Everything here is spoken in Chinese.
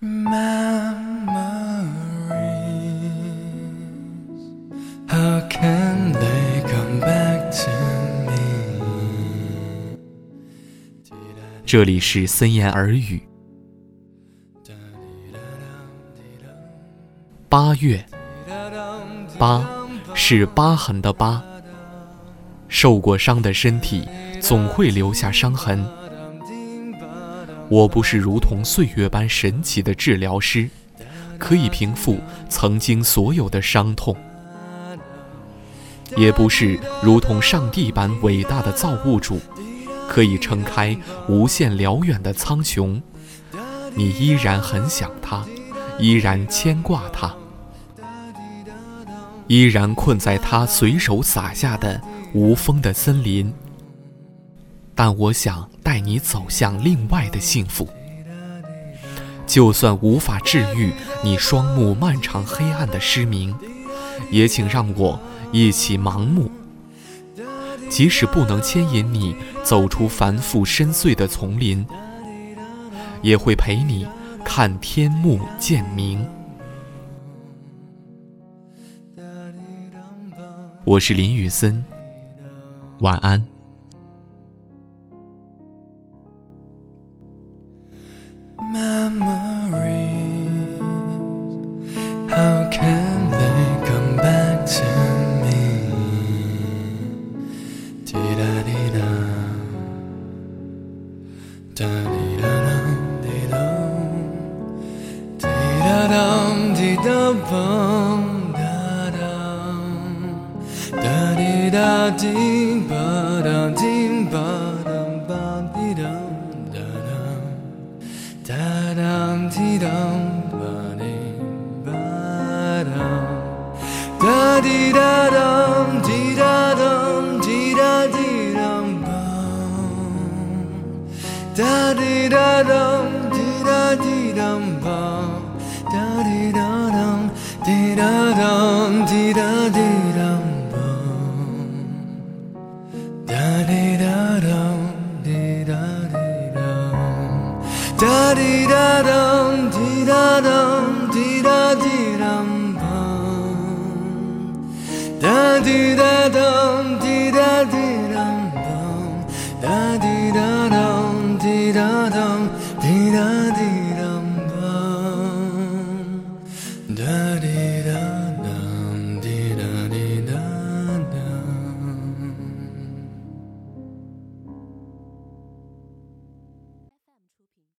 这里是森言耳语。八月，疤是疤痕的疤。受过伤的身体总会留下伤痕。我不是如同岁月般神奇的治疗师，可以平复曾经所有的伤痛；也不是如同上帝般伟大的造物主，可以撑开无限辽远的苍穹。你依然很想他，依然牵挂他，依然困在他随手撒下的。无风的森林，但我想带你走向另外的幸福。就算无法治愈你双目漫长黑暗的失明，也请让我一起盲目。即使不能牵引你走出繁复深邃的丛林，也会陪你看天幕渐明。我是林雨森。晚安。Da dee ba da dee da dee da dum Da di da da di da di da da. Da di da da di da di da da. Da di da da di da da di da di da da. Da di da.